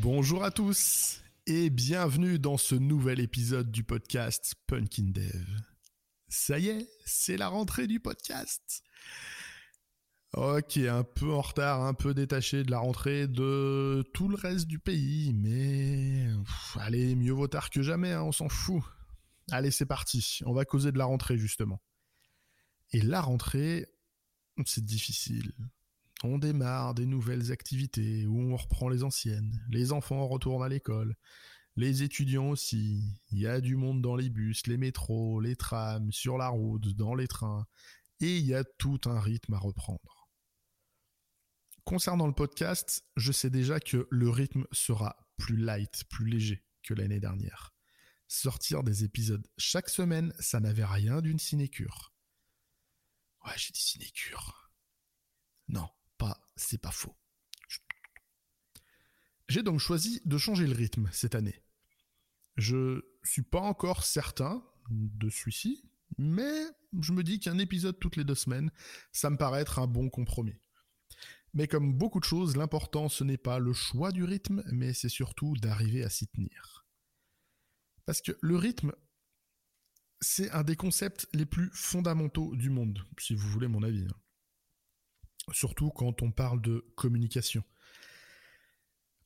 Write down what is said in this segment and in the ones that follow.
Bonjour à tous et bienvenue dans ce nouvel épisode du podcast Punkin Dev. Ça y est, c'est la rentrée du podcast. Ok, un peu en retard, un peu détaché de la rentrée de tout le reste du pays, mais allez, mieux vaut tard que jamais, hein, on s'en fout. Allez, c'est parti, on va causer de la rentrée justement. Et la rentrée, c'est difficile. On démarre des nouvelles activités ou on reprend les anciennes. Les enfants retournent à l'école. Les étudiants aussi. Il y a du monde dans les bus, les métros, les trams, sur la route, dans les trains. Et il y a tout un rythme à reprendre. Concernant le podcast, je sais déjà que le rythme sera plus light, plus léger que l'année dernière. Sortir des épisodes chaque semaine, ça n'avait rien d'une sinécure. Ouais, j'ai dit sinécure. Non, c'est pas faux. J'ai donc choisi de changer le rythme cette année. Je suis pas encore certain de celui-ci, mais je me dis qu'un épisode toutes les deux semaines, ça me paraît être un bon compromis. Mais comme beaucoup de choses, l'important ce n'est pas le choix du rythme, mais c'est surtout d'arriver à s'y tenir. Parce que le rythme, c'est un des concepts les plus fondamentaux du monde, si vous voulez mon avis. Hein. Surtout quand on parle de communication,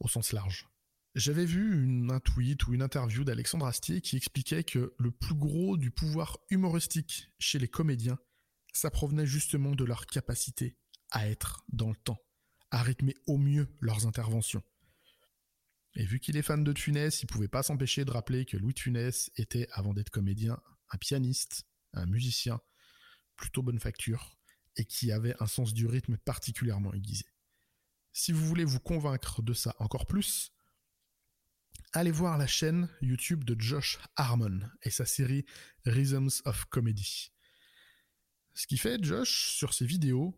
au sens large. J'avais vu un tweet ou une interview d'Alexandre Astier qui expliquait que le plus gros du pouvoir humoristique chez les comédiens, ça provenait justement de leur capacité à être dans le temps, à rythmer au mieux leurs interventions. Et vu qu'il est fan de Funès, il pouvait pas s'empêcher de rappeler que Louis de Funès était, avant d'être comédien, un pianiste, un musicien, plutôt bonne facture, et qui avait un sens du rythme particulièrement aiguisé. Si vous voulez vous convaincre de ça encore plus, allez voir la chaîne YouTube de Josh Harmon et sa série Rhythms of Comedy. Ce qui fait, Josh, sur ses vidéos,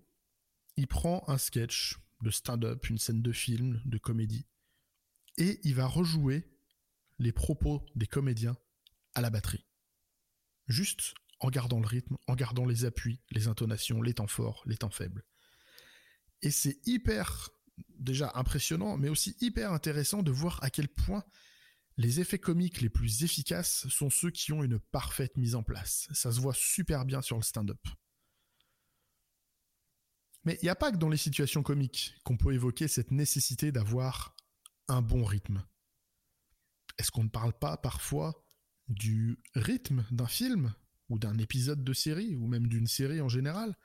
il prend un sketch de stand-up, une scène de film, de comédie, et il va rejouer les propos des comédiens à la batterie. Juste en gardant le rythme, en gardant les appuis, les intonations, les temps forts, les temps faibles. Et c'est hyper, déjà impressionnant, mais aussi hyper intéressant de voir à quel point les effets comiques les plus efficaces sont ceux qui ont une parfaite mise en place. Ça se voit super bien sur le stand-up. Mais il n'y a pas que dans les situations comiques qu'on peut évoquer cette nécessité d'avoir un bon rythme. Est-ce qu'on ne parle pas parfois du rythme d'un film? Ou d'un épisode de série ou même d'une série en général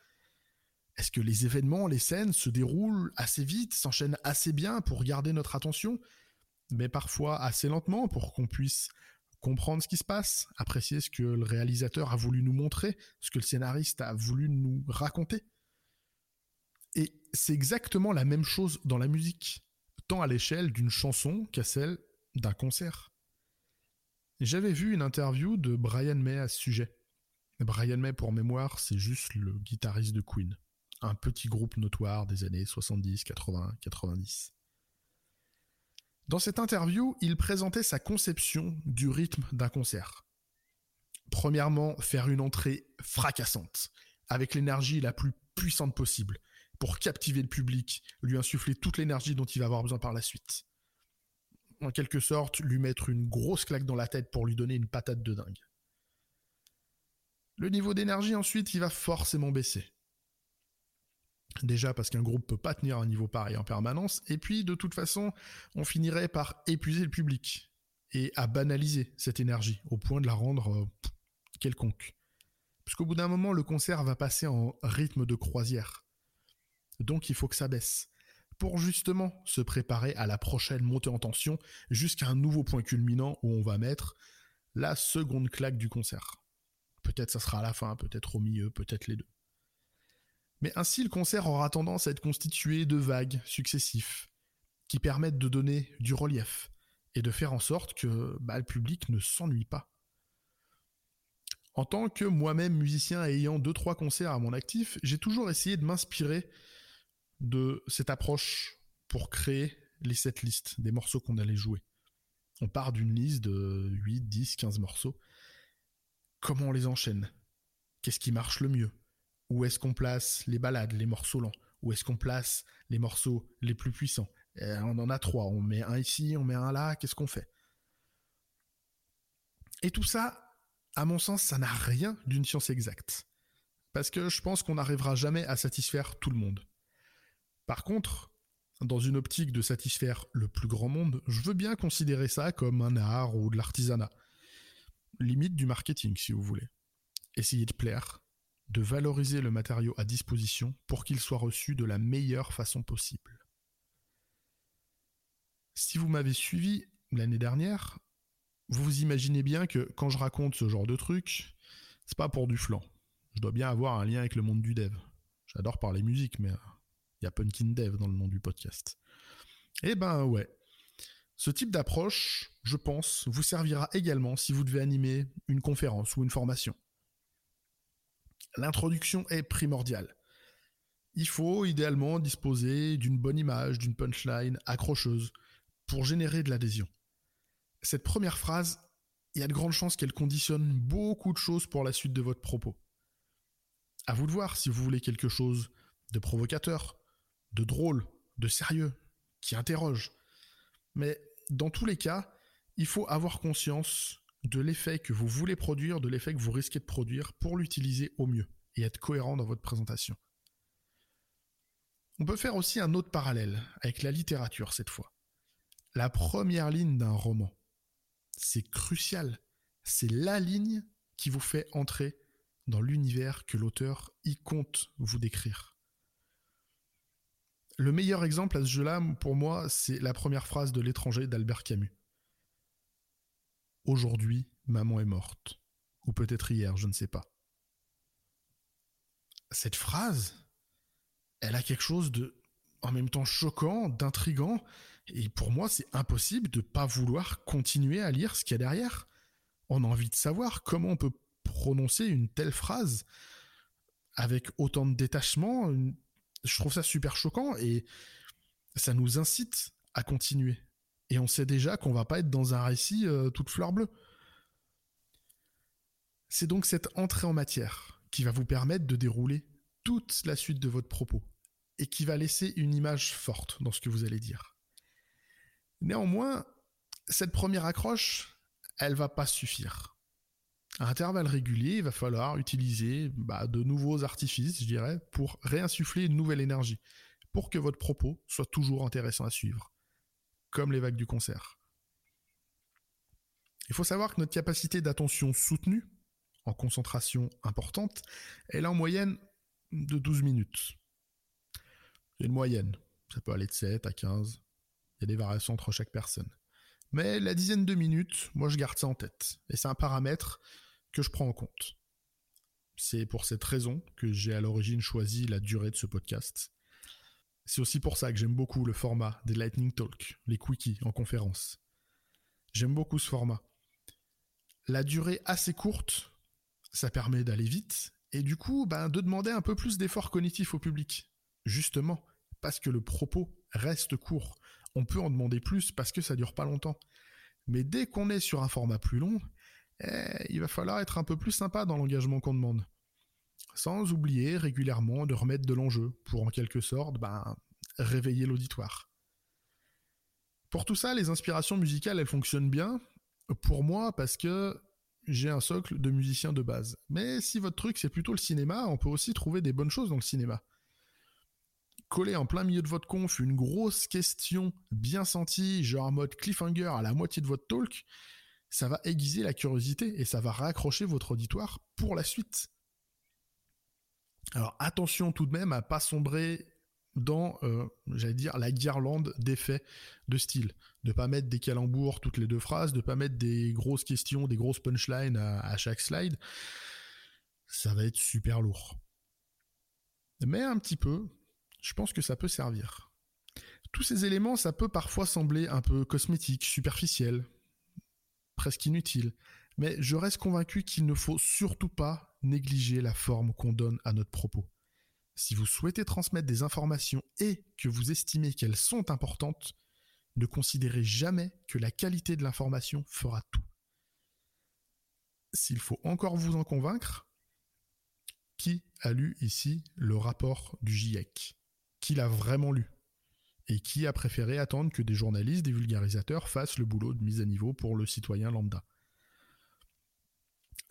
Est-ce que les événements, les scènes se déroulent assez vite, s'enchaînent assez bien pour garder notre attention, mais parfois assez lentement pour qu'on puisse comprendre ce qui se passe, apprécier ce que le réalisateur a voulu nous montrer, ce que le scénariste a voulu nous raconter? Et c'est exactement la même chose dans la musique, tant à l'échelle d'une chanson qu'à celle d'un concert. J'avais vu une interview de Brian May à ce sujet. Brian May, pour mémoire, c'est juste le guitariste de Queen, un petit groupe notoire des années 70, 80, 90. Dans cette interview, il présentait sa conception du rythme d'un concert. Premièrement, faire une entrée fracassante, avec l'énergie la plus puissante possible, pour captiver le public, lui insuffler toute l'énergie dont il va avoir besoin par la suite. En quelque sorte, lui mettre une grosse claque dans la tête pour lui donner une patate de dingue. Le niveau d'énergie ensuite, il va forcément baisser. Déjà parce qu'un groupe peut pas tenir un niveau pareil en permanence, et puis de toute façon, on finirait par épuiser le public et à banaliser cette énergie au point de la rendre euh, quelconque. Puisqu'au bout d'un moment, le concert va passer en rythme de croisière. Donc il faut que ça baisse. Pour justement se préparer à la prochaine montée en tension jusqu'à un nouveau point culminant où on va mettre la seconde claque du concert. Peut-être ça sera à la fin, peut-être au milieu, peut-être les deux. Mais ainsi le concert aura tendance à être constitué de vagues successifs qui permettent de donner du relief et de faire en sorte que bah, le public ne s'ennuie pas. En tant que moi-même musicien ayant deux trois concerts à mon actif, j'ai toujours essayé de m'inspirer de cette approche pour créer les setlists des morceaux qu'on allait jouer. On part d'une liste de 8, 10, 15 morceaux. Comment on les enchaîne? Qu'est-ce qui marche le mieux? Où est-ce qu'on place les balades, les morceaux lents? Où est-ce qu'on place les morceaux les plus puissants? On en a trois. On met un ici, on met un là. Qu'est-ce qu'on fait? Et tout ça, à mon sens, ça n'a rien d'une science exacte. Parce que je pense qu'on n'arrivera jamais à satisfaire tout le monde. Par contre, dans une optique de satisfaire le plus grand monde, je veux bien considérer ça comme un art ou de l'artisanat. Limite du marketing, si vous voulez. Essayez de plaire, de valoriser le matériau à disposition pour qu'il soit reçu de la meilleure façon possible. Si vous m'avez suivi l'année dernière, vous vous imaginez bien que quand je raconte ce genre de truc, c'est pas pour du flanc. Je dois bien avoir un lien avec le monde du dev. J'adore parler musique, mais il y a Punkin Dev dans le nom du podcast. Eh ben ouais. Ce type d'approche, je pense, vous servira également si vous devez animer une conférence ou une formation. L'introduction est primordiale. Il faut idéalement disposer d'une bonne image, d'une punchline accrocheuse pour générer de l'adhésion. Cette première phrase, il y a de grandes chances qu'elle conditionne beaucoup de choses pour la suite de votre propos. À vous de voir si vous voulez quelque chose de provocateur, de drôle, de sérieux, qui interroge. Mais dans tous les cas, il faut avoir conscience de l'effet que vous voulez produire, de l'effet que vous risquez de produire pour l'utiliser au mieux et être cohérent dans votre présentation. On peut faire aussi un autre parallèle avec la littérature cette fois. La première ligne d'un roman, c'est crucial. C'est la ligne qui vous fait entrer dans l'univers que l'auteur y compte vous décrire. Le meilleur exemple à ce jeu-là, pour moi, c'est la première phrase de L'étranger d'Albert Camus. Aujourd'hui, maman est morte. Ou peut-être hier, je ne sais pas. Cette phrase, elle a quelque chose de, en même temps choquant, d'intrigant, et pour moi, c'est impossible de ne pas vouloir continuer à lire ce qu'il y a derrière. On a envie de savoir comment on peut prononcer une telle phrase avec autant de détachement, je trouve ça super choquant et ça nous incite à continuer. Et on sait déjà qu'on va pas être dans un récit euh, toute fleur bleue. C'est donc cette entrée en matière qui va vous permettre de dérouler toute la suite de votre propos et qui va laisser une image forte dans ce que vous allez dire. Néanmoins, cette première accroche, elle va pas suffire à intervalles réguliers, il va falloir utiliser bah, de nouveaux artifices, je dirais, pour réinsuffler une nouvelle énergie, pour que votre propos soit toujours intéressant à suivre, comme les vagues du concert. Il faut savoir que notre capacité d'attention soutenue, en concentration importante, elle est en moyenne de 12 minutes. C'est une moyenne. Ça peut aller de 7 à 15. Il y a des variations entre chaque personne. Mais la dizaine de minutes, moi je garde ça en tête. Et c'est un paramètre que je prends en compte. C'est pour cette raison que j'ai à l'origine choisi la durée de ce podcast. C'est aussi pour ça que j'aime beaucoup le format des Lightning Talk, les quickies en conférence. J'aime beaucoup ce format. La durée assez courte, ça permet d'aller vite et du coup ben, de demander un peu plus d'effort cognitif au public. Justement, parce que le propos reste court. On peut en demander plus parce que ça dure pas longtemps. Mais dès qu'on est sur un format plus long, eh, il va falloir être un peu plus sympa dans l'engagement qu'on demande. Sans oublier régulièrement de remettre de l'enjeu pour en quelque sorte ben, réveiller l'auditoire. Pour tout ça, les inspirations musicales, elles fonctionnent bien, pour moi, parce que j'ai un socle de musicien de base. Mais si votre truc c'est plutôt le cinéma, on peut aussi trouver des bonnes choses dans le cinéma. Coller en plein milieu de votre conf une grosse question bien sentie, genre en mode cliffhanger à la moitié de votre talk, ça va aiguiser la curiosité et ça va raccrocher votre auditoire pour la suite. Alors attention tout de même à pas sombrer dans, euh, j'allais dire, la guirlande d'effets de style. De pas mettre des calembours toutes les deux phrases, de pas mettre des grosses questions, des grosses punchlines à chaque slide. Ça va être super lourd. Mais un petit peu, je pense que ça peut servir. Tous ces éléments, ça peut parfois sembler un peu cosmétique, superficiel, presque inutile, mais je reste convaincu qu'il ne faut surtout pas négliger la forme qu'on donne à notre propos. Si vous souhaitez transmettre des informations et que vous estimez qu'elles sont importantes, ne considérez jamais que la qualité de l'information fera tout. S'il faut encore vous en convaincre, qui a lu ici le rapport du GIEC? Qui l'a vraiment lu et qui a préféré attendre que des journalistes, des vulgarisateurs fassent le boulot de mise à niveau pour le citoyen lambda.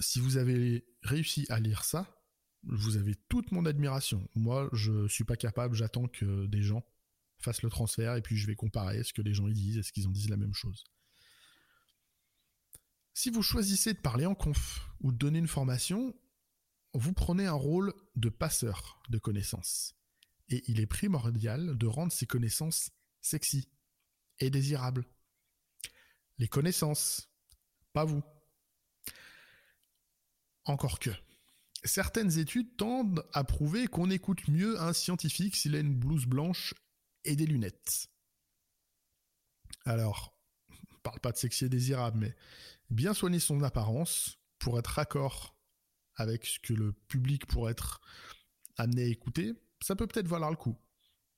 Si vous avez réussi à lire ça, vous avez toute mon admiration. Moi, je suis pas capable, j'attends que des gens fassent le transfert et puis je vais comparer ce que les gens disent, est-ce qu'ils en disent la même chose. Si vous choisissez de parler en conf ou de donner une formation, vous prenez un rôle de passeur de connaissances. Et il est primordial de rendre ces connaissances sexy et désirables. Les connaissances, pas vous. Encore que. Certaines études tendent à prouver qu'on écoute mieux un scientifique s'il a une blouse blanche et des lunettes. Alors, on parle pas de sexy et désirable, mais bien soigner son apparence pour être raccord avec ce que le public pourrait être amené à écouter, ça peut peut-être valoir le coup.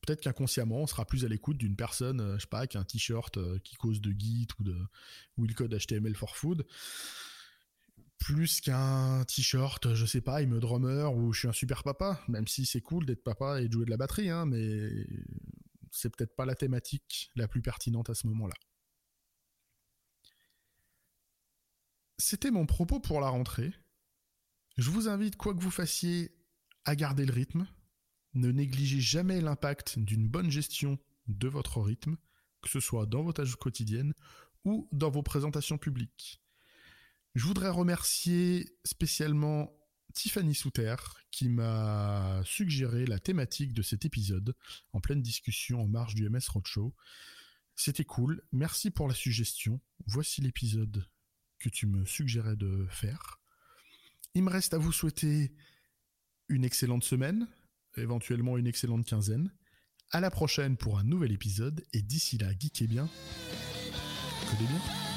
Peut-être qu'inconsciemment, on sera plus à l'écoute d'une personne, euh, je sais pas, qu'un t-shirt euh, qui cause de Git ou de le code HTML for food, plus qu'un t-shirt, je sais pas, il me drummer ou je suis un super papa, même si c'est cool d'être papa et de jouer de la batterie, hein, mais c'est peut-être pas la thématique la plus pertinente à ce moment-là. C'était mon propos pour la rentrée. Je vous invite, quoi que vous fassiez, à garder le rythme. Ne négligez jamais l'impact d'une bonne gestion de votre rythme, que ce soit dans vos tâches quotidiennes ou dans vos présentations publiques. Je voudrais remercier spécialement Tiffany Souter qui m'a suggéré la thématique de cet épisode en pleine discussion en marge du MS Roadshow. C'était cool, merci pour la suggestion. Voici l'épisode que tu me suggérais de faire. Il me reste à vous souhaiter une excellente semaine, éventuellement une excellente quinzaine. À la prochaine pour un nouvel épisode et d'ici là, geekez bien, codez bien.